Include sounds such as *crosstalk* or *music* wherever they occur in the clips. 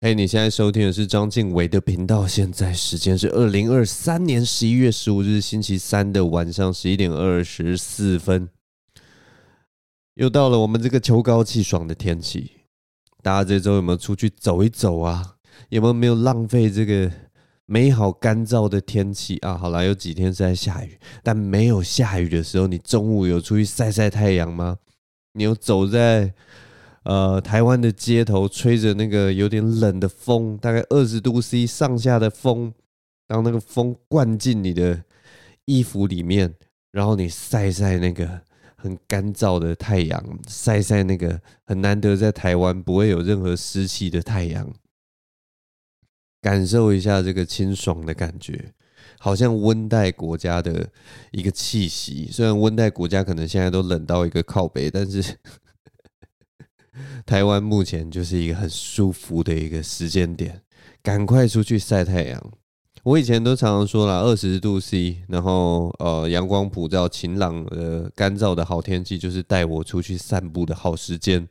嘿你现在收听的是张晋唯的频道。现在时间是二零二三年十一月十五日星期三的晚上十一点二十四分，又到了我们这个秋高气爽的天气。大家这周有没有出去走一走啊？有没有没有浪费这个美好干燥的天气啊？好啦，有几天是在下雨，但没有下雨的时候，你中午有出去晒晒太阳吗？你有走在？呃，台湾的街头吹着那个有点冷的风，大概二十度 C 上下的风，当那个风灌进你的衣服里面，然后你晒晒那个很干燥的太阳，晒晒那个很难得在台湾不会有任何湿气的太阳，感受一下这个清爽的感觉，好像温带国家的一个气息。虽然温带国家可能现在都冷到一个靠北，但是。台湾目前就是一个很舒服的一个时间点，赶快出去晒太阳。我以前都常常说了，二十度 C，然后呃阳光普照、晴朗呃、干燥的好天气，就是带我出去散步的好时间。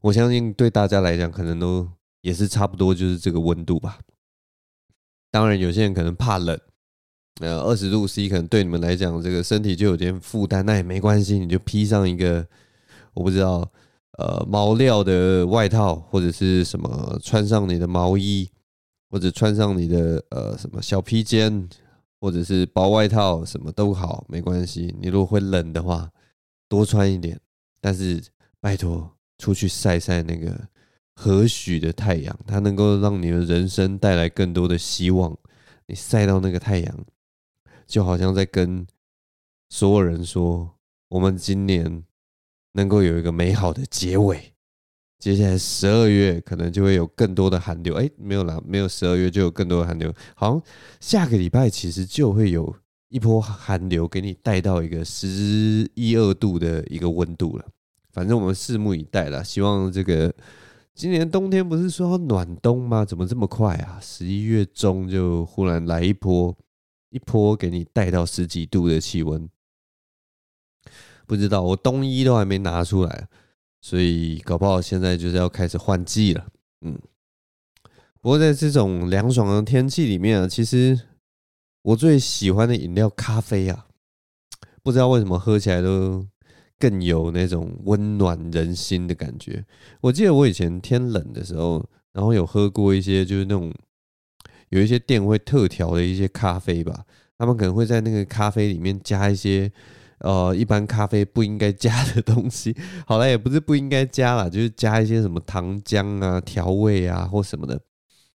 我相信对大家来讲，可能都也是差不多，就是这个温度吧。当然，有些人可能怕冷，呃，二十度 C 可能对你们来讲，这个身体就有点负担，那也没关系，你就披上一个。我不知道，呃，毛料的外套或者是什么，穿上你的毛衣，或者穿上你的呃什么小披肩，或者是薄外套，什么都好，没关系。你如果会冷的话，多穿一点。但是拜托，出去晒晒那个和煦的太阳，它能够让你的人生带来更多的希望。你晒到那个太阳，就好像在跟所有人说，我们今年。能够有一个美好的结尾，接下来十二月可能就会有更多的寒流。哎，没有啦，没有十二月就有更多的寒流。好像下个礼拜其实就会有一波寒流给你带到一个十一二度的一个温度了。反正我们拭目以待啦。希望这个今年冬天不是说暖冬吗？怎么这么快啊？十一月中就忽然来一波，一波给你带到十几度的气温。不知道，我冬衣都还没拿出来，所以搞不好现在就是要开始换季了。嗯，不过在这种凉爽的天气里面啊，其实我最喜欢的饮料咖啡啊，不知道为什么喝起来都更有那种温暖人心的感觉。我记得我以前天冷的时候，然后有喝过一些就是那种有一些店会特调的一些咖啡吧，他们可能会在那个咖啡里面加一些。呃，一般咖啡不应该加的东西，好了，也不是不应该加啦，就是加一些什么糖浆啊、调味啊或什么的。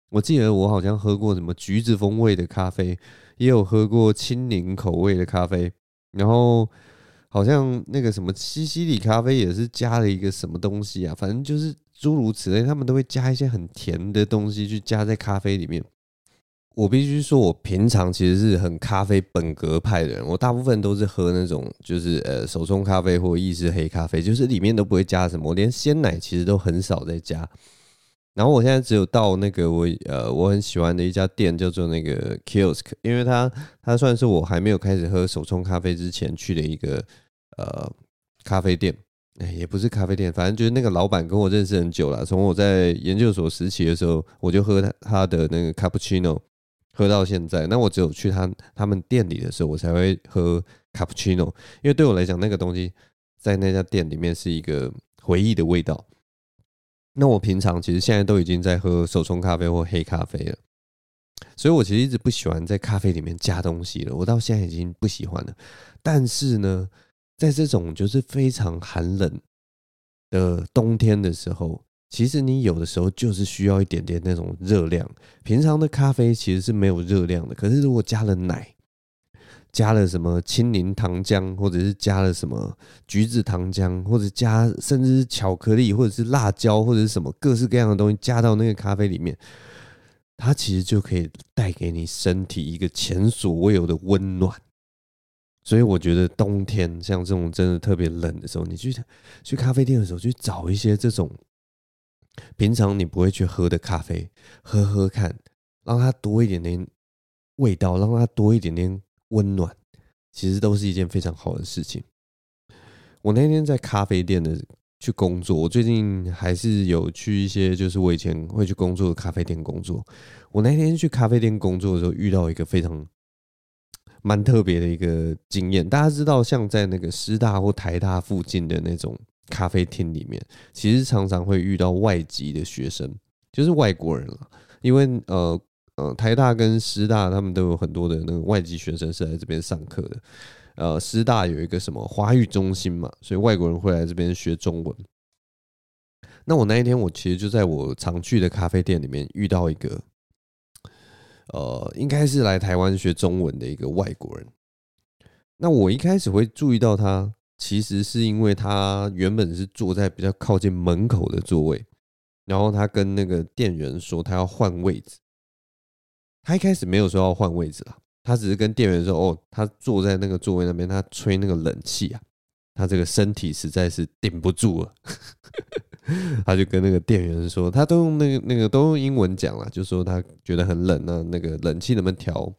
我记得我好像喝过什么橘子风味的咖啡，也有喝过青柠口味的咖啡，然后好像那个什么西西里咖啡也是加了一个什么东西啊，反正就是诸如此类，他们都会加一些很甜的东西去加在咖啡里面。我必须说，我平常其实是很咖啡本格派的人。我大部分都是喝那种，就是呃手冲咖啡或意式黑咖啡，就是里面都不会加什么。我连鲜奶其实都很少在加。然后我现在只有到那个我呃我很喜欢的一家店，叫做那个 Kiosk，因为它它算是我还没有开始喝手冲咖啡之前去的一个呃咖啡店。哎，也不是咖啡店，反正就是那个老板跟我认识很久了。从我在研究所时期的时候，我就喝他他的那个 Cappuccino。喝到现在，那我只有去他他们店里的时候，我才会喝卡布奇诺，因为对我来讲，那个东西在那家店里面是一个回忆的味道。那我平常其实现在都已经在喝手冲咖啡或黑咖啡了，所以我其实一直不喜欢在咖啡里面加东西了。我到现在已经不喜欢了。但是呢，在这种就是非常寒冷的冬天的时候。其实你有的时候就是需要一点点那种热量。平常的咖啡其实是没有热量的，可是如果加了奶，加了什么青柠糖浆，或者是加了什么橘子糖浆，或者加甚至是巧克力，或者是辣椒，或者是什么各式各样的东西加到那个咖啡里面，它其实就可以带给你身体一个前所未有的温暖。所以我觉得冬天像这种真的特别冷的时候，你去去咖啡店的时候，去找一些这种。平常你不会去喝的咖啡，喝喝看，让它多一点点味道，让它多一点点温暖，其实都是一件非常好的事情。我那天在咖啡店的去工作。我最近还是有去一些，就是我以前会去工作的咖啡店工作。我那天去咖啡店工作的时候，遇到一个非常蛮特别的一个经验。大家知道，像在那个师大或台大附近的那种咖啡厅里面，其实常常会遇到外籍的学生，就是外国人了。因为呃呃，台大跟师大他们都有很多的那个外籍学生是来这边上课的。呃，师大有一个什么华语中心嘛，所以外国人会来这边学中文。那我那一天，我其实就在我常去的咖啡店里面遇到一个，呃，应该是来台湾学中文的一个外国人。那我一开始会注意到他，其实是因为他原本是坐在比较靠近门口的座位，然后他跟那个店员说他要换位置。他一开始没有说要换位置啦。他只是跟店员说：“哦，他坐在那个座位那边，他吹那个冷气啊，他这个身体实在是顶不住了。*laughs* ”他就跟那个店员说：“他都用那个那个都用英文讲了，就说他觉得很冷啊，那个冷气能不能调，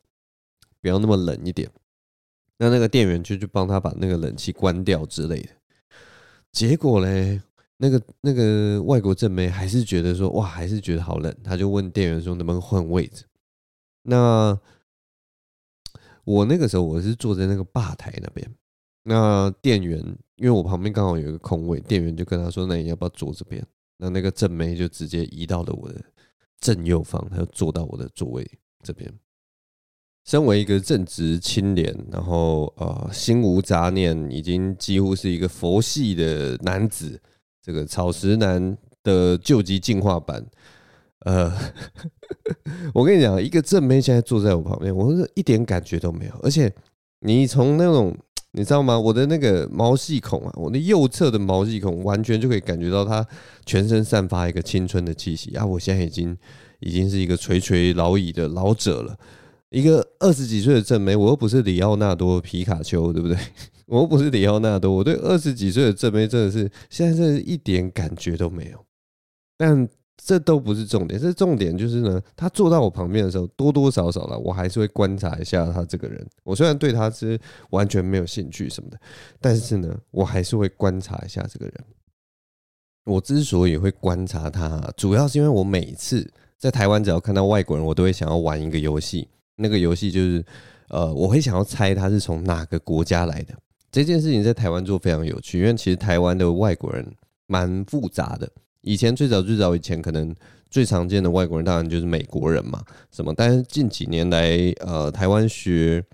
不要那么冷一点？”那那个店员就去帮他把那个冷气关掉之类的。结果嘞，那个那个外国正妹还是觉得说：“哇，还是觉得好冷。”他就问店员说：“能不能换位置？”那我那个时候我是坐在那个吧台那边，那店员因为我旁边刚好有一个空位，店员就跟他说：“那你要不要坐这边？”那那个正妹就直接移到了我的正右方，他就坐到我的座位这边。身为一个正直清廉，然后呃心无杂念，已经几乎是一个佛系的男子，这个草食男的救急进化版。呃，*laughs* 我跟你讲，一个正妹现在坐在我旁边，我是一点感觉都没有。而且，你从那种你知道吗？我的那个毛细孔啊，我的右侧的毛细孔，完全就可以感觉到她全身散发一个青春的气息啊！我现在已经已经是一个垂垂老矣的老者了，一个二十几岁的正妹，我又不是里奥纳多皮卡丘，对不对？*laughs* 我又不是里奥纳多，我对二十几岁的正妹真的是现在真的一点感觉都没有，但。这都不是重点，这重点就是呢，他坐到我旁边的时候，多多少少了，我还是会观察一下他这个人。我虽然对他是完全没有兴趣什么的，但是呢，我还是会观察一下这个人。我之所以会观察他，主要是因为我每次在台湾，只要看到外国人，我都会想要玩一个游戏。那个游戏就是，呃，我会想要猜他是从哪个国家来的。这件事情在台湾做非常有趣，因为其实台湾的外国人蛮复杂的。以前最早最早以前，可能最常见的外国人当然就是美国人嘛，什么？但是近几年来，呃，台湾学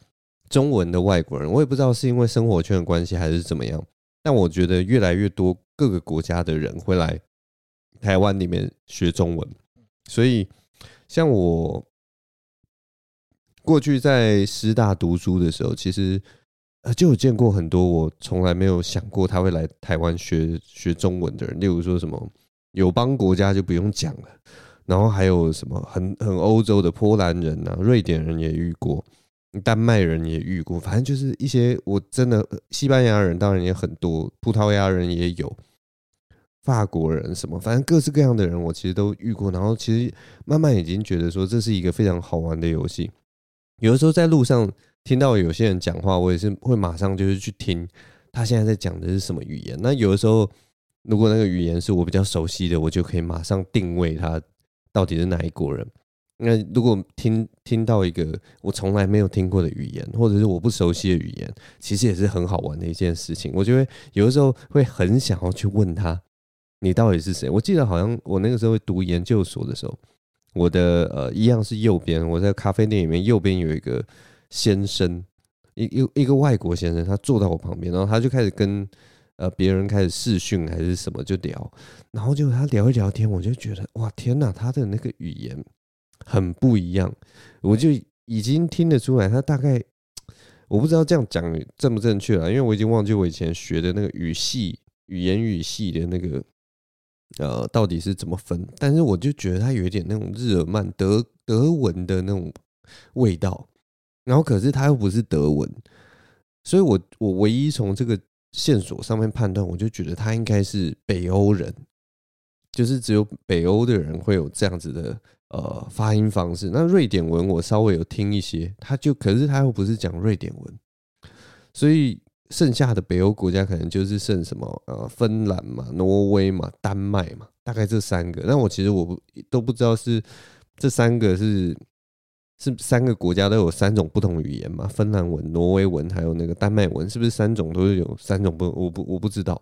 中文的外国人，我也不知道是因为生活圈的关系还是怎么样，但我觉得越来越多各个国家的人会来台湾里面学中文，所以像我过去在师大读书的时候，其实呃就有见过很多我从来没有想过他会来台湾学学中文的人，例如说什么。友邦国家就不用讲了，然后还有什么很很欧洲的波兰人呐、啊、瑞典人也遇过，丹麦人也遇过，反正就是一些我真的西班牙人当然也很多，葡萄牙人也有，法国人什么，反正各式各样的人我其实都遇过，然后其实慢慢已经觉得说这是一个非常好玩的游戏。有的时候在路上听到有些人讲话，我也是会马上就是去听他现在在讲的是什么语言。那有的时候。如果那个语言是我比较熟悉的，我就可以马上定位他到底是哪一国人。那如果听听到一个我从来没有听过的语言，或者是我不熟悉的语言，其实也是很好玩的一件事情。我就会有的时候会很想要去问他，你到底是谁？我记得好像我那个时候读研究所的时候，我的呃一样是右边，我在咖啡店里面右边有一个先生，一一一个外国先生，他坐到我旁边，然后他就开始跟。呃，别人开始视讯还是什么就聊，然后就他聊一聊天，我就觉得哇天哪，他的那个语言很不一样，我就已经听得出来，他大概我不知道这样讲正不正确了，因为我已经忘记我以前学的那个语系、语言语系的那个呃到底是怎么分，但是我就觉得他有一点那种日耳曼德德文的那种味道，然后可是他又不是德文，所以我我唯一从这个。线索上面判断，我就觉得他应该是北欧人，就是只有北欧的人会有这样子的呃发音方式。那瑞典文我稍微有听一些，他就可是他又不是讲瑞典文，所以剩下的北欧国家可能就是剩什么呃，芬兰嘛、挪威嘛、丹麦嘛，大概这三个。那我其实我不都不知道是这三个是是三个国家都有三种不同语言嘛？芬兰文、挪威文还有那个丹麦文，是不是三种都是有三种不？我不我不知道。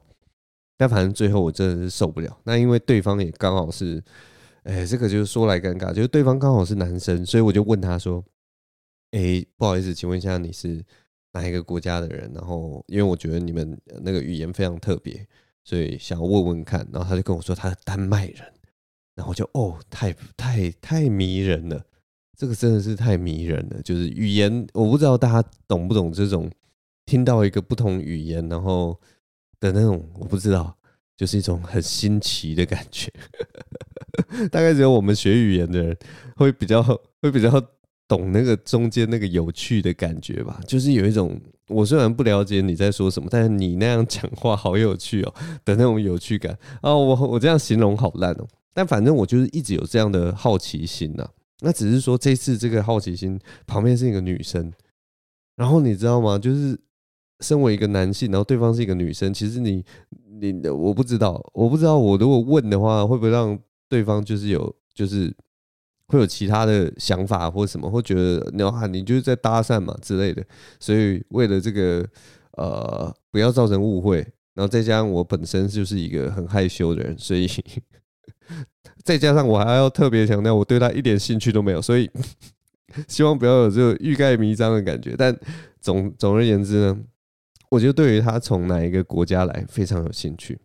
但反正最后我真的是受不了。那因为对方也刚好是，哎，这个就是说来尴尬，就是对方刚好是男生，所以我就问他说：“哎，不好意思，请问一下你是？”哪一个国家的人？然后，因为我觉得你们那个语言非常特别，所以想要问问看。然后他就跟我说他是丹麦人，然后我就哦，太太太迷人了，这个真的是太迷人了。就是语言，我不知道大家懂不懂这种听到一个不同语言，然后的那种，我不知道，就是一种很新奇的感觉。*laughs* 大概只有我们学语言的人会比较会比较。懂那个中间那个有趣的感觉吧，就是有一种我虽然不了解你在说什么，但是你那样讲话好有趣哦的那种有趣感啊！我我这样形容好烂哦，但反正我就是一直有这样的好奇心呐。那只是说这次这个好奇心旁边是一个女生，然后你知道吗？就是身为一个男性，然后对方是一个女生，其实你你我不知道，我不知道我如果问的话，会不会让对方就是有就是。会有其他的想法或什么，或觉得你要喊你就是在搭讪嘛之类的，所以为了这个呃不要造成误会，然后再加上我本身就是一个很害羞的人，所以 *laughs* 再加上我还要特别强调我对他一点兴趣都没有，所以 *laughs* 希望不要有这个欲盖弥彰的感觉。但总总而言之呢，我觉得对于他从哪一个国家来非常有兴趣。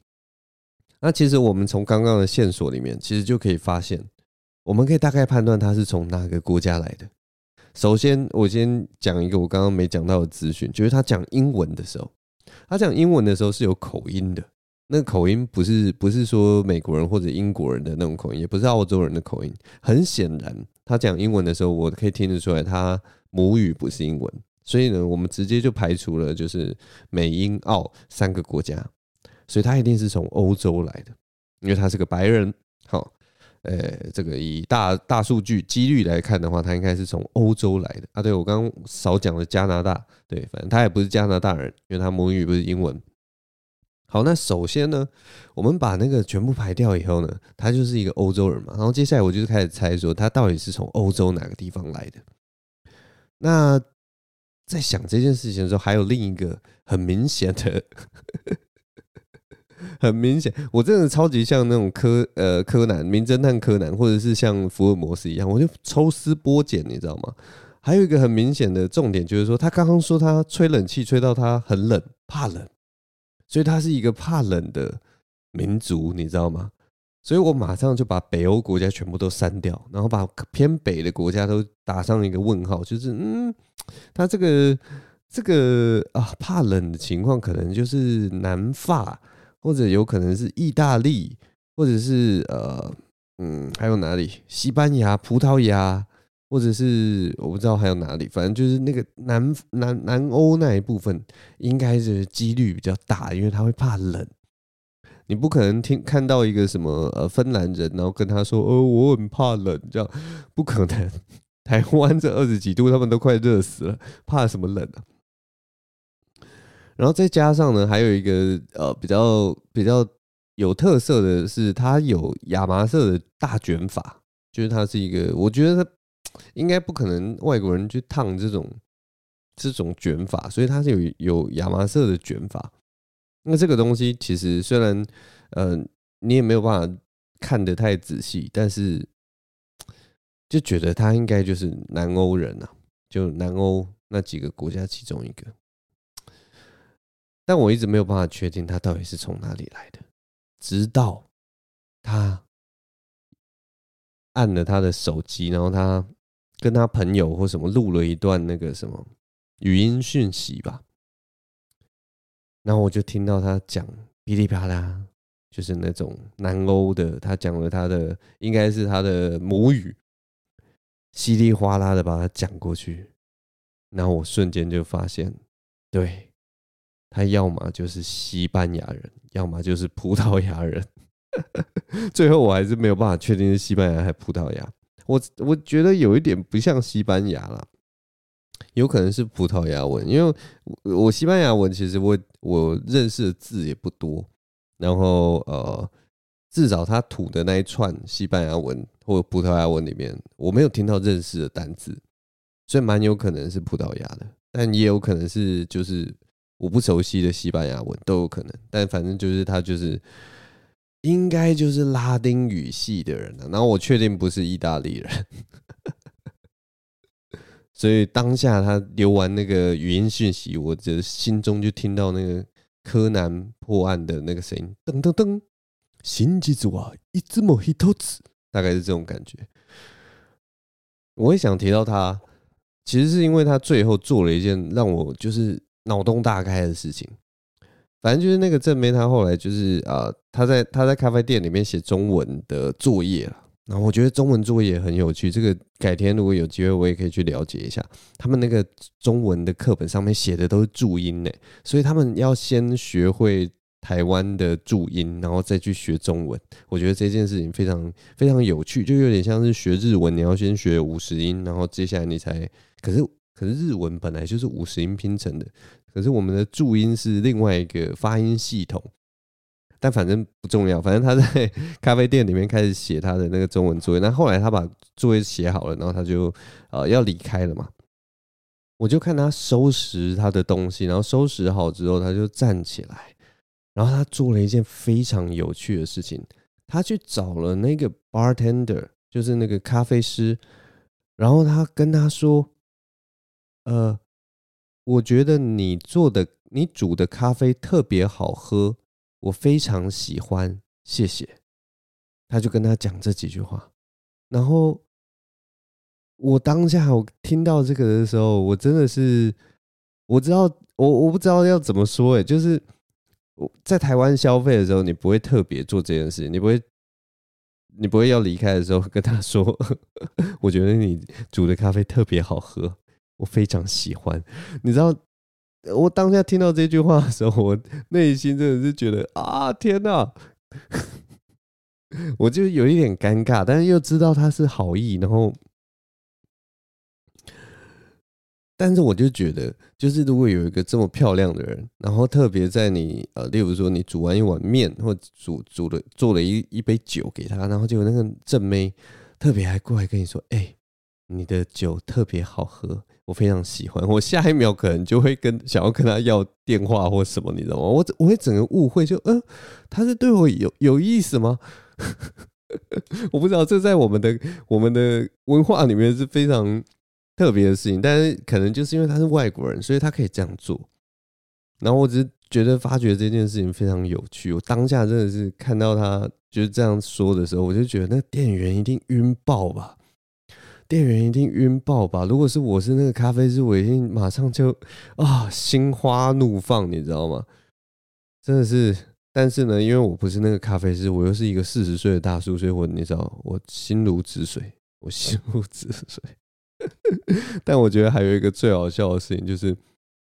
那其实我们从刚刚的线索里面，其实就可以发现。我们可以大概判断他是从哪个国家来的。首先，我先讲一个我刚刚没讲到的资讯，就是他讲英文的时候，他讲英文的时候是有口音的。那个口音不是不是说美国人或者英国人的那种口音，也不是澳洲人的口音。很显然，他讲英文的时候，我可以听得出来他母语不是英文。所以呢，我们直接就排除了就是美英澳三个国家，所以他一定是从欧洲来的，因为他是个白人。呃，这个以大大数据几率来看的话，他应该是从欧洲来的啊。对，我刚刚少讲了加拿大，对，反正他也不是加拿大人，因为他母语不是英文。好，那首先呢，我们把那个全部排掉以后呢，他就是一个欧洲人嘛。然后接下来我就是开始猜说，他到底是从欧洲哪个地方来的。那在想这件事情的时候，还有另一个很明显的。很明显，我真的超级像那种柯呃柯南、名侦探柯南，或者是像福尔摩斯一样，我就抽丝剥茧，你知道吗？还有一个很明显的重点就是说，他刚刚说他吹冷气吹到他很冷，怕冷，所以他是一个怕冷的民族，你知道吗？所以我马上就把北欧国家全部都删掉，然后把偏北的国家都打上一个问号，就是嗯，他这个这个啊怕冷的情况，可能就是南法。或者有可能是意大利，或者是呃嗯，还有哪里？西班牙、葡萄牙，或者是我不知道还有哪里。反正就是那个南南南欧那一部分，应该是几率比较大，因为他会怕冷。你不可能听看到一个什么呃芬兰人，然后跟他说：“哦，我很怕冷。”这样不可能。*laughs* 台湾这二十几度，他们都快热死了，怕什么冷啊？然后再加上呢，还有一个呃比较比较有特色的是，它有亚麻色的大卷发，就是它是一个，我觉得它应该不可能外国人去烫这种这种卷发，所以它是有有亚麻色的卷发。那这个东西其实虽然呃你也没有办法看得太仔细，但是就觉得他应该就是南欧人啊，就南欧那几个国家其中一个。但我一直没有办法确定他到底是从哪里来的，直到他按了他的手机，然后他跟他朋友或什么录了一段那个什么语音讯息吧，然后我就听到他讲噼里啪啦，就是那种南欧的，他讲了他的应该是他的母语，稀里哗啦的把他讲过去，然后我瞬间就发现，对。他要么就是西班牙人，要么就是葡萄牙人。*laughs* 最后我还是没有办法确定是西班牙还是葡萄牙。我我觉得有一点不像西班牙啦，有可能是葡萄牙文，因为我西班牙文其实我我认识的字也不多，然后呃，至少他吐的那一串西班牙文或葡萄牙文里面，我没有听到认识的单字，所以蛮有可能是葡萄牙的，但也有可能是就是我不熟悉的西班牙文都有可能，但反正就是他就是应该就是拉丁语系的人，然后我确定不是意大利人。*laughs* 所以当下他留完那个语音讯息，我的心中就听到那个柯南破案的那个声音，噔噔噔，真実はいつも一つ，大概是这种感觉。我也想提到他，其实是因为他最后做了一件让我就是 脑洞大开的事情。反正就是那个正妹，他后来就是啊，他在他在咖啡店里面写中文的作业了。然后我觉得中文作业很有趣，这个改天如果有机会，我也可以去了解一下。他们那个中文的课本上面写的都是注音呢，所以他们要先学会台湾的注音，然后再去学中文。我觉得这件事情非常非常有趣，就有点像是学日文，你要先学五十音，然后接下来你才。可是可是日文本来就是五十音拼成的，可是我们的注音是另外一个发音系统。但反正不重要，反正他在咖啡店里面开始写他的那个中文作业。那后来他把作业写好了，然后他就呃要离开了嘛。我就看他收拾他的东西，然后收拾好之后，他就站起来，然后他做了一件非常有趣的事情，他去找了那个 bartender，就是那个咖啡师，然后他跟他说：“呃，我觉得你做的、你煮的咖啡特别好喝。”我非常喜欢，谢谢。他就跟他讲这几句话，然后我当下我听到这个的时候，我真的是我知道我我不知道要怎么说诶，就是我在台湾消费的时候，你不会特别做这件事，你不会你不会要离开的时候跟他说，*laughs* 我觉得你煮的咖啡特别好喝，我非常喜欢，你知道。我当下听到这句话的时候，我内心真的是觉得啊，天哪！*laughs* 我就有一点尴尬，但是又知道他是好意，然后，但是我就觉得，就是如果有一个这么漂亮的人，然后特别在你呃，例如说你煮完一碗面，或煮煮了做了一一杯酒给他，然后结果那个正妹特别还过来跟你说，哎、你的酒特别好喝。我非常喜欢，我下一秒可能就会跟想要跟他要电话或什么，你知道吗？我我会整个误会，就嗯、呃，他是对我有有意思吗？*laughs* 我不知道，这在我们的我们的文化里面是非常特别的事情，但是可能就是因为他是外国人，所以他可以这样做。然后我只是觉得发觉这件事情非常有趣，我当下真的是看到他就是这样说的时候，我就觉得那店员一定晕爆吧。店员一定晕爆吧？如果是我是那个咖啡师，我一定马上就啊心花怒放，你知道吗？真的是，但是呢，因为我不是那个咖啡师，我又是一个四十岁的大叔，所以我你知道，我心如止水，我心如止水。但我觉得还有一个最好笑的事情，就是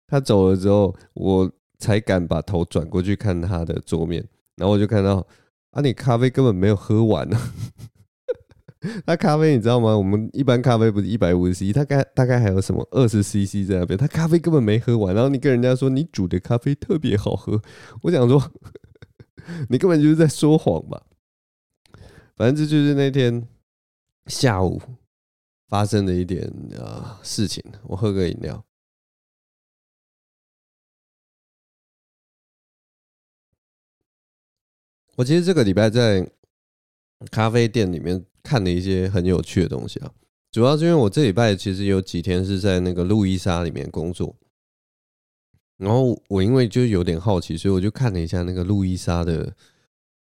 他走了之后，我才敢把头转过去看他的桌面，然后我就看到啊，你咖啡根本没有喝完呢。*laughs* 那咖啡你知道吗？我们一般咖啡不是一百五十 cc，大概大概还有什么二十 cc 在那边。他咖啡根本没喝完，然后你跟人家说你煮的咖啡特别好喝，我想说 *laughs* 你根本就是在说谎吧。反正这就是那天下午发生的一点啊事情。我喝个饮料。我其实这个礼拜在咖啡店里面。看了一些很有趣的东西啊，主要是因为我这礼拜其实有几天是在那个路易莎里面工作，然后我因为就有点好奇，所以我就看了一下那个路易莎的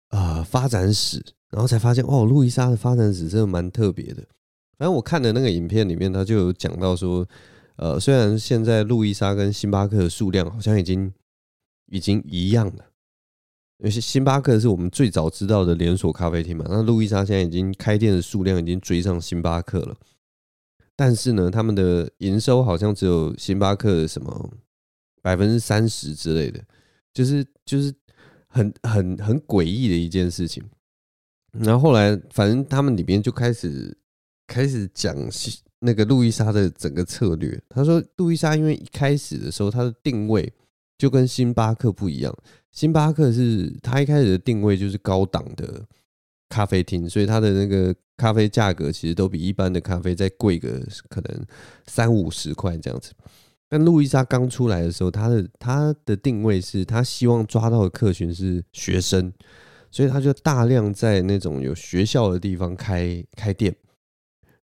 啊发展史，然后才发现哦，路易莎的发展史真的蛮特别的。反正我看的那个影片里面，他就有讲到说，呃，虽然现在路易莎跟星巴克的数量好像已经已经一样了。因为星巴克是我们最早知道的连锁咖啡厅嘛，那路易莎现在已经开店的数量已经追上星巴克了，但是呢，他们的营收好像只有星巴克的什么百分之三十之类的，就是就是很很很诡异的一件事情。然后后来，反正他们里边就开始开始讲那个路易莎的整个策略。他说，路易莎因为一开始的时候，它的定位就跟星巴克不一样。星巴克是它一开始的定位就是高档的咖啡厅，所以它的那个咖啡价格其实都比一般的咖啡再贵个可能三五十块这样子。但路易莎刚出来的时候，它的它的定位是，他希望抓到的客群是学生，所以他就大量在那种有学校的地方开开店，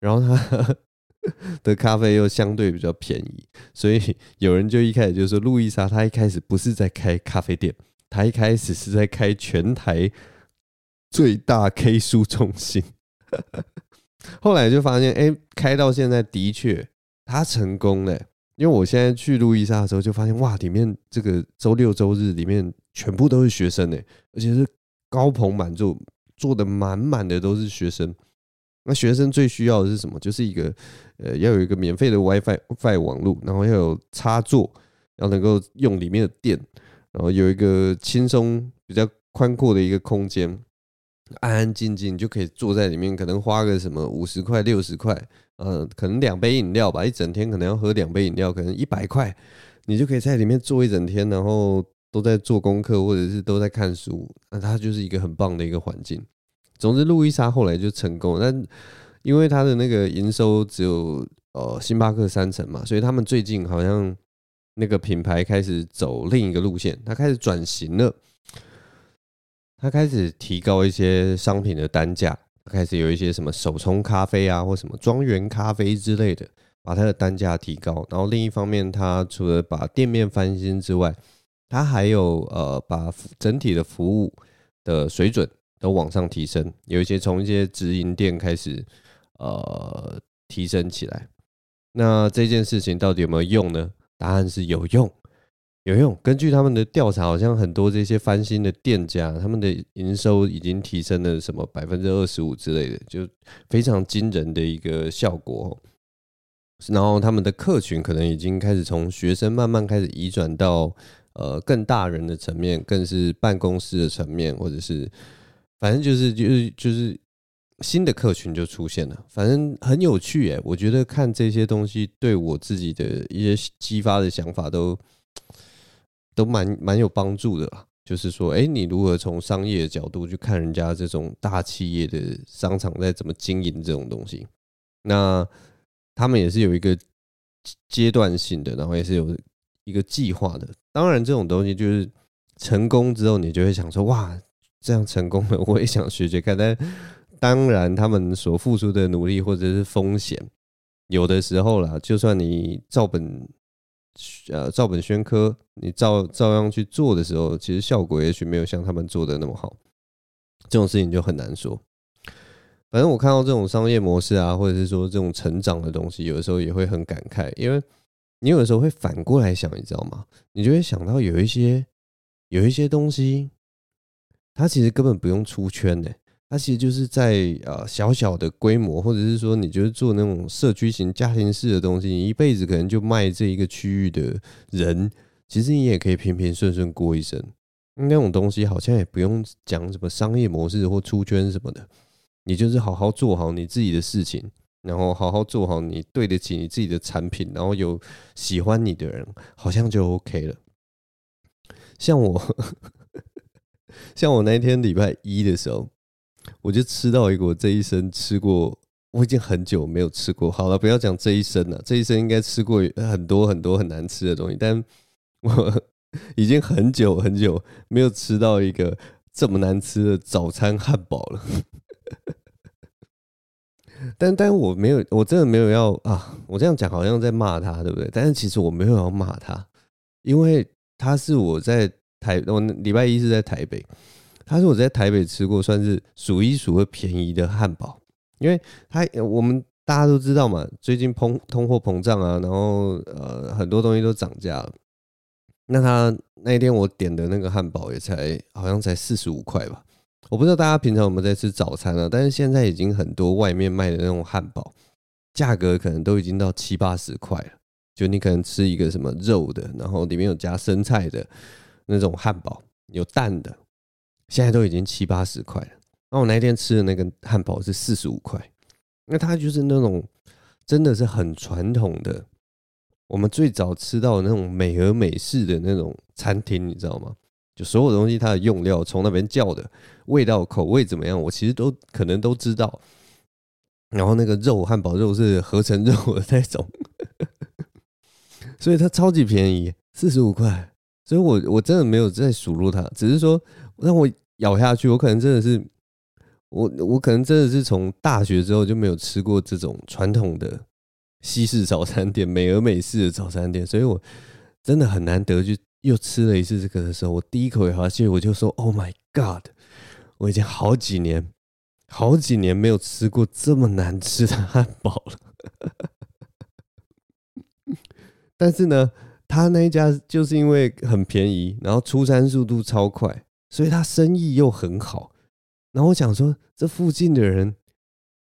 然后他 *laughs* 的咖啡又相对比较便宜，所以有人就一开始就说，路易莎他一开始不是在开咖啡店，他一开始是在开全台最大 K 书中心，*laughs* 后来就发现，哎，开到现在的确他成功了。因为我现在去路易莎的时候，就发现哇，里面这个周六周日里面全部都是学生呢，而且是高朋满座，坐的满满的都是学生。那学生最需要的是什么？就是一个呃，要有一个免费的 WiFi WiFi 网络，然后要有插座，要能够用里面的电，然后有一个轻松比较宽阔的一个空间，安安静静就可以坐在里面，可能花个什么五十块六十块。呃，可能两杯饮料吧，一整天可能要喝两杯饮料，可能一百块，你就可以在里面坐一整天，然后都在做功课或者是都在看书，那它就是一个很棒的一个环境。总之，路易莎后来就成功，但因为它的那个营收只有呃星巴克三成嘛，所以他们最近好像那个品牌开始走另一个路线，它开始转型了，它开始提高一些商品的单价。开始有一些什么手冲咖啡啊，或什么庄园咖啡之类的，把它的单价提高。然后另一方面，它除了把店面翻新之外，它还有呃把整体的服务的水准都往上提升。有一些从一些直营店开始呃提升起来。那这件事情到底有没有用呢？答案是有用。有用。根据他们的调查，好像很多这些翻新的店家，他们的营收已经提升了什么百分之二十五之类的，就非常惊人的一个效果。然后他们的客群可能已经开始从学生慢慢开始移转到呃更大人的层面，更是办公室的层面，或者是反正就是就是就是新的客群就出现了。反正很有趣诶，我觉得看这些东西对我自己的一些激发的想法都。都蛮蛮有帮助的啦，就是说，哎，你如何从商业的角度去看人家这种大企业的商场在怎么经营这种东西？那他们也是有一个阶段性的，然后也是有一个计划的。当然，这种东西就是成功之后，你就会想说，哇，这样成功了，我也想学学看。但当然，他们所付出的努力或者是风险，有的时候啦，就算你照本。呃，照本宣科，你照照样去做的时候，其实效果也许没有像他们做的那么好。这种事情就很难说。反正我看到这种商业模式啊，或者是说这种成长的东西，有的时候也会很感慨，因为你有的时候会反过来想，你知道吗？你就会想到有一些有一些东西，它其实根本不用出圈呢。它其实就是在呃小小的规模，或者是说你就是做那种社区型家庭式的东西，你一辈子可能就卖这一个区域的人，其实你也可以平平顺顺过一生。那种东西好像也不用讲什么商业模式或出圈什么的，你就是好好做好你自己的事情，然后好好做好你对得起你自己的产品，然后有喜欢你的人，好像就 OK 了。像我，*laughs* 像我那天礼拜一的时候。我就吃到一个我这一生吃过，我已经很久没有吃过。好了，不要讲这一生了，这一生应该吃过很多很多很难吃的东西，但我已经很久很久没有吃到一个这么难吃的早餐汉堡了。*laughs* 但但我没有，我真的没有要啊！我这样讲好像在骂他，对不对？但是其实我没有要骂他，因为他是我在台，我礼拜一是在台北。他是我在台北吃过算是数一数二便宜的汉堡，因为他我们大家都知道嘛，最近通通货膨胀啊，然后呃很多东西都涨价了。那他那一天我点的那个汉堡也才好像才四十五块吧，我不知道大家平常有没有在吃早餐啊，但是现在已经很多外面卖的那种汉堡，价格可能都已经到七八十块了。就你可能吃一个什么肉的，然后里面有加生菜的那种汉堡，有蛋的。现在都已经七八十块了，那我那天吃的那个汉堡是四十五块，那它就是那种真的是很传统的。我们最早吃到的那种美俄美式的那种餐厅，你知道吗？就所有东西它的用料从那边叫的，味道口味怎么样，我其实都可能都知道。然后那个肉，汉堡肉是合成肉的那种，所以它超级便宜，四十五块。所以我我真的没有在数落它，只是说让我咬下去，我可能真的是我我可能真的是从大学之后就没有吃过这种传统的西式早餐店，美而美式的早餐店，所以我真的很难得就又吃了一次这个的时候，我第一口咬下去我就说：“Oh my God！” 我已经好几年。好几年没有吃过这么难吃的汉堡了，*laughs* 但是呢，他那一家就是因为很便宜，然后出餐速度超快，所以他生意又很好。然后我想说，这附近的人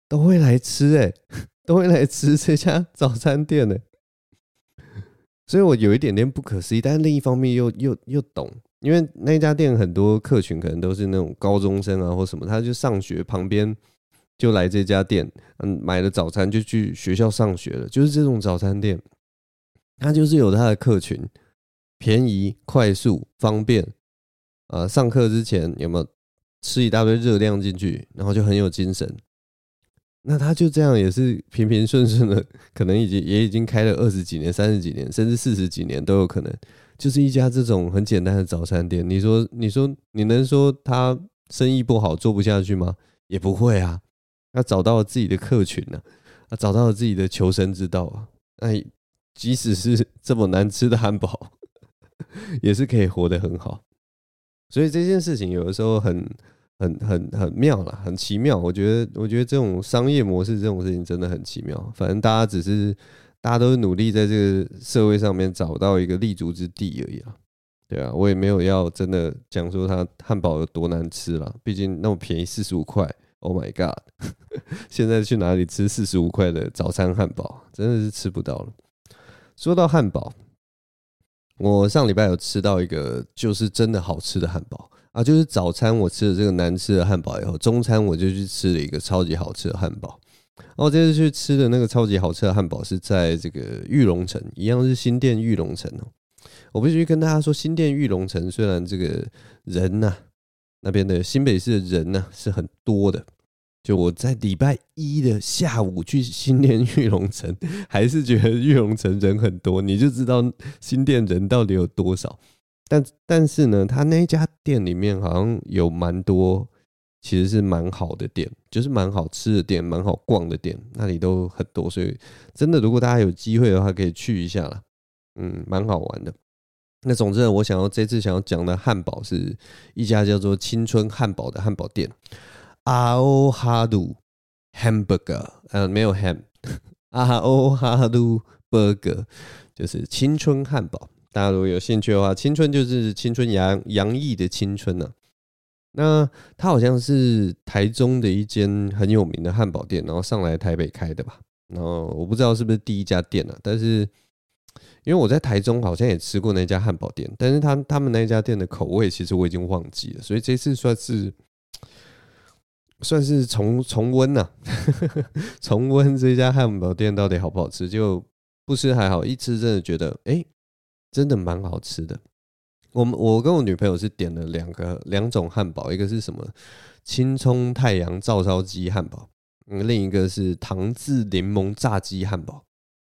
都会来吃，哎，*laughs* 都会来吃这家早餐店呢。所以我有一点点不可思议，但是另一方面又又又懂。因为那家店很多客群可能都是那种高中生啊或什么，他就上学旁边就来这家店，嗯，买了早餐就去学校上学了。就是这种早餐店，它就是有它的客群，便宜、快速、方便。啊，上课之前有没有吃一大堆热量进去，然后就很有精神。那他就这样也是平平顺顺的，可能已经也已经开了二十几年、三十几年，甚至四十几年都有可能。就是一家这种很简单的早餐店，你说，你说，你能说他生意不好做不下去吗？也不会啊，他找到了自己的客群呢，他找到了自己的求生之道啊。那即使是这么难吃的汉堡，*laughs* 也是可以活得很好。所以这件事情有的时候很、很、很、很妙啦，很奇妙。我觉得，我觉得这种商业模式这种事情真的很奇妙。反正大家只是。大家都是努力在这个社会上面找到一个立足之地而已啊，对啊，我也没有要真的讲说它汉堡有多难吃啦，毕竟那么便宜四十五块，Oh my god！*laughs* 现在去哪里吃四十五块的早餐汉堡，真的是吃不到了。说到汉堡，我上礼拜有吃到一个就是真的好吃的汉堡啊，就是早餐我吃了这个难吃的汉堡以后，中餐我就去吃了一个超级好吃的汉堡。然后这次去吃的那个超级好吃的汉堡是在这个玉龙城，一样是新店玉龙城哦。我必须跟大家说，新店玉龙城虽然这个人呐，那边的新北市的人呐是很多的，就我在礼拜一的下午去新店玉龙城，还是觉得玉龙城人很多，你就知道新店人到底有多少。但但是呢，他那家店里面好像有蛮多。其实是蛮好的店，就是蛮好吃的店，蛮好逛的店，那里都很多，所以真的，如果大家有机会的话，可以去一下啦。嗯，蛮好玩的。那总之，我想要这次想要讲的汉堡是一家叫做青春汉堡的汉堡店，阿欧哈鲁 Hamburger，呃，没有 ham，阿欧哈鲁 Burger，就是青春汉堡。大家如果有兴趣的话，青春就是青春洋洋溢的青春呢、啊。那他好像是台中的一间很有名的汉堡店，然后上来台北开的吧。然后我不知道是不是第一家店了，但是因为我在台中好像也吃过那家汉堡店，但是他他们那家店的口味其实我已经忘记了，所以这次算是算是重重温呐，*laughs* 重温这家汉堡店到底好不好吃？就不吃还好，一吃真的觉得哎、真的蛮好吃的。我们我跟我女朋友是点了两个两种汉堡，一个是什么青葱太阳照烧鸡汉堡，嗯，另一个是糖渍柠檬炸鸡汉堡。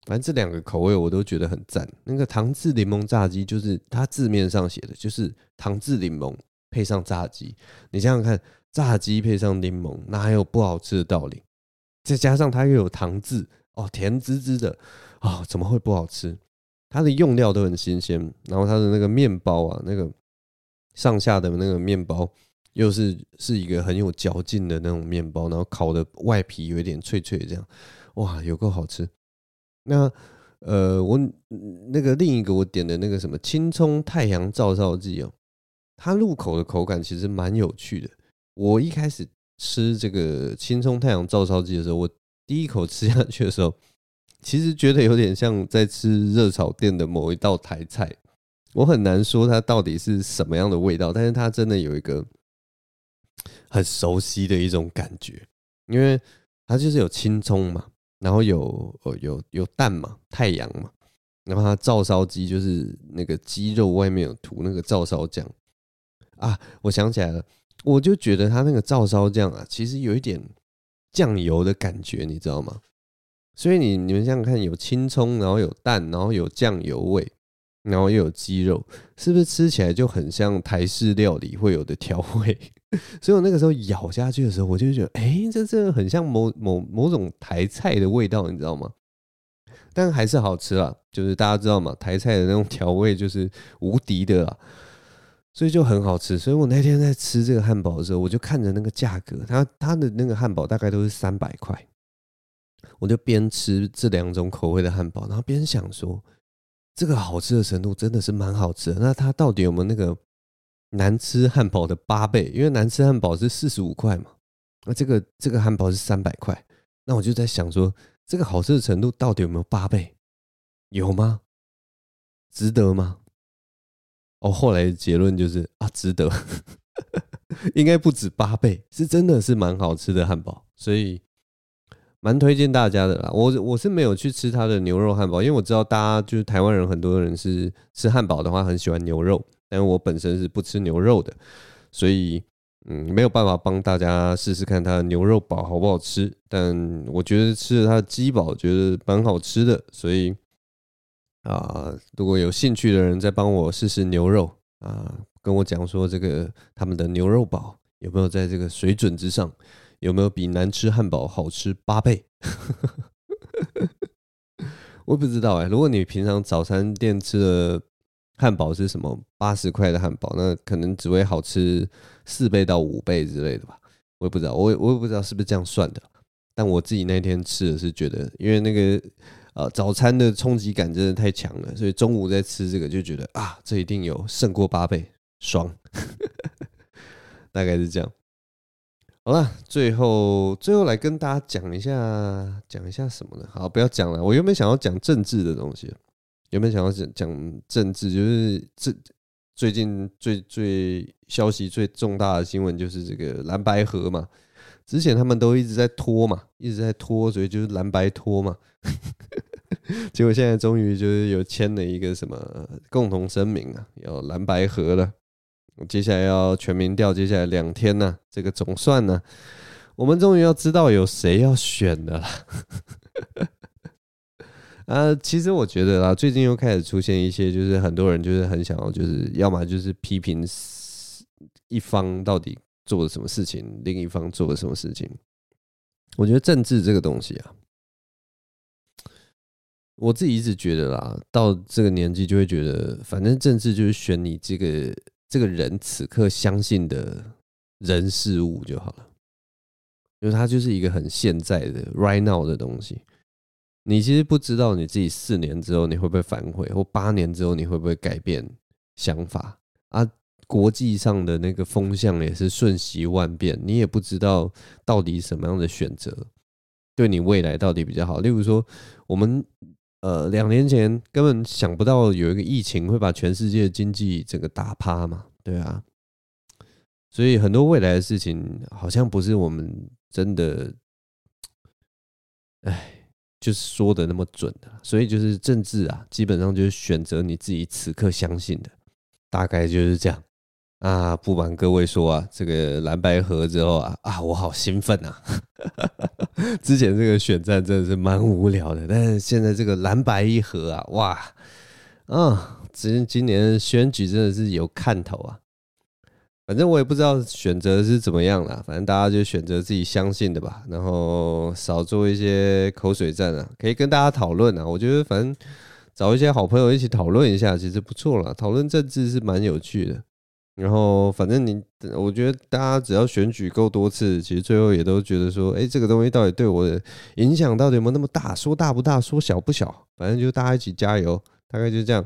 反正这两个口味我都觉得很赞。那个糖渍柠檬炸鸡就是它字面上写的，就是糖渍柠檬配上炸鸡。你想想看，炸鸡配上柠檬，哪还有不好吃的道理？再加上它又有糖渍，哦，甜滋滋的，啊，怎么会不好吃？它的用料都很新鲜，然后它的那个面包啊，那个上下的那个面包又是是一个很有嚼劲的那种面包，然后烤的外皮有一点脆脆的，这样哇，有够好吃。那呃，我那个另一个我点的那个什么青葱太阳照烧鸡哦，它入口的口感其实蛮有趣的。我一开始吃这个青葱太阳照烧鸡的时候，我第一口吃下去的时候。其实觉得有点像在吃热炒店的某一道台菜，我很难说它到底是什么样的味道，但是它真的有一个很熟悉的一种感觉，因为它就是有青葱嘛，然后有有有蛋嘛，太阳嘛，然后它照烧鸡就是那个鸡肉外面有涂那个照烧酱啊，我想起来了，我就觉得它那个照烧酱啊，其实有一点酱油的感觉，你知道吗？所以你你们想想看，有青葱，然后有蛋，然后有酱油味。然后又有鸡肉，是不是吃起来就很像台式料理会有的调味？*laughs* 所以我那个时候咬下去的时候，我就觉得，哎，这这很像某某某种台菜的味道，你知道吗？但还是好吃啊，就是大家知道吗？台菜的那种调味就是无敌的啊，所以就很好吃。所以我那天在吃这个汉堡的时候，我就看着那个价格，它它的那个汉堡大概都是三百块，我就边吃这两种口味的汉堡，然后边想说。这个好吃的程度真的是蛮好吃的。那它到底有没有那个难吃汉堡的八倍？因为难吃汉堡是四十五块嘛，那这个这个汉堡是三百块。那我就在想说，这个好吃的程度到底有没有八倍？有吗？值得吗？哦，后来结论就是啊，值得，*laughs* 应该不止八倍，是真的是蛮好吃的汉堡，所以。蛮推荐大家的啦，我我是没有去吃他的牛肉汉堡，因为我知道大家就是台湾人，很多人是吃汉堡的话很喜欢牛肉，但我本身是不吃牛肉的，所以嗯没有办法帮大家试试看他的牛肉堡好不好吃，但我觉得吃了他的鸡堡觉得蛮好吃的，所以啊如果有兴趣的人再帮我试试牛肉啊，跟我讲说这个他们的牛肉堡有没有在这个水准之上。有没有比难吃汉堡好吃八倍？*laughs* 我不知道哎、如果你平常早餐店吃的汉堡是什么八十块的汉堡，那可能只会好吃四倍到五倍之类的吧。我也不知道，我我也不知道是不是这样算的。但我自己那天吃的是觉得，因为那个呃早餐的冲击感真的太强了，所以中午在吃这个就觉得啊，这一定有胜过八倍，爽。*laughs* 大概是这样。好了，最后最后来跟大家讲一下，讲一下什么呢？好，不要讲了。我原本想要讲政治的东西，原本想要讲讲政治，就是这最近最最消息最重大的新闻就是这个蓝白河嘛。之前他们都一直在拖嘛，一直在拖，所以就是蓝白拖嘛。*laughs* 结果现在终于就是有签了一个什么共同声明啊，要蓝白合了。接下来要全民调，接下来两天呢、这个总算呢，我们终于要知道有谁要选的了。*laughs* 啊，其实我觉得啊，最近又开始出现一些，就是很多人就是很想要，就是要么就是批评一方到底做了什么事情，另一方做了什么事情。我觉得政治这个东西啊，我自己一直觉得啦，到这个年纪就会觉得，反正政治就是选你这个。这个人此刻相信的人事物就好了，因为它就是一个很现在的 right now 的东西。你其实不知道你自己四年之后你会不会反悔，或八年之后你会不会改变想法啊？国际上的那个风向也是瞬息万变，你也不知道到底什么样的选择对你未来到底比较好。例如说，我们。呃，两年前根本想不到有一个疫情会把全世界经济整个打趴嘛，对啊，所以很多未来的事情好像不是我们真的，哎，就是说的那么准的，所以就是政治啊，基本上就是选择你自己此刻相信的，大概就是这样。啊，不瞒各位说啊，这个蓝白合之后啊，啊，我好兴奋啊！*laughs* 之前这个选战真的是蛮无聊的，但是现在这个蓝白一合啊，哇，啊，今今年选举真的是有看头啊！反正我也不知道选择是怎么样啦，反正大家就选择自己相信的吧，然后少做一些口水战啊，可以跟大家讨论啊。我觉得反正找一些好朋友一起讨论一下，其实不错啦。讨论政治是蛮有趣的。然后，反正你，我觉得大家只要选举够多次，其实最后也都觉得说，哎，这个东西到底对我的影响到底有没有那么大？说大不大，说小不小，反正就大家一起加油，大概就这样。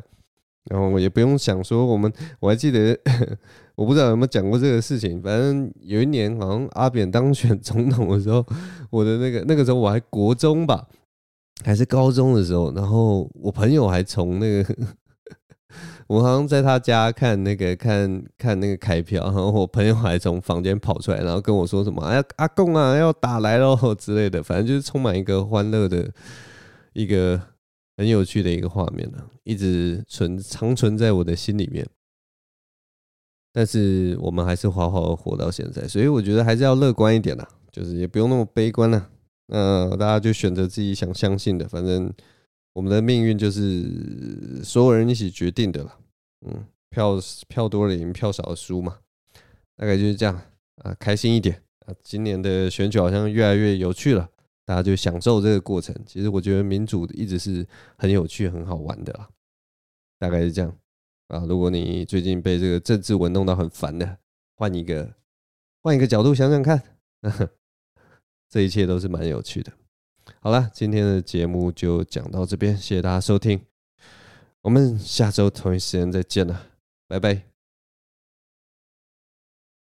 然后我也不用想说，我们我还记得，*laughs* 我不知道有没有讲过这个事情。反正有一年，好像阿扁当选 *laughs* 总统的时候，我的那个那个时候我还国中吧，还是高中的时候，然后我朋友还从那个。我好像在他家看那个看看那个开票，然后我朋友还从房间跑出来，然后跟我说什么：“哎，阿公啊，要打来喽之类的。”反正就是充满一个欢乐的一个很有趣的一个画面呢，一直存长存在我的心里面。但是我们还是好好活到现在，所以我觉得还是要乐观一点啦，就是也不用那么悲观了。那大家就选择自己想相信的，反正我们的命运就是所有人一起决定的了。嗯，票票多了赢，票少了输嘛，大概就是这样啊，开心一点啊。今年的选举好像越来越有趣了，大家就享受这个过程。其实我觉得民主一直是很有趣、很好玩的啦，大概是这样。啊，如果你最近被这个政治文弄到很烦的，换一个换一个角度想想看，*laughs* 这一切都是蛮有趣的。好了，今天的节目就讲到这边，谢谢大家收听，我们下周同一时间再见了，拜拜。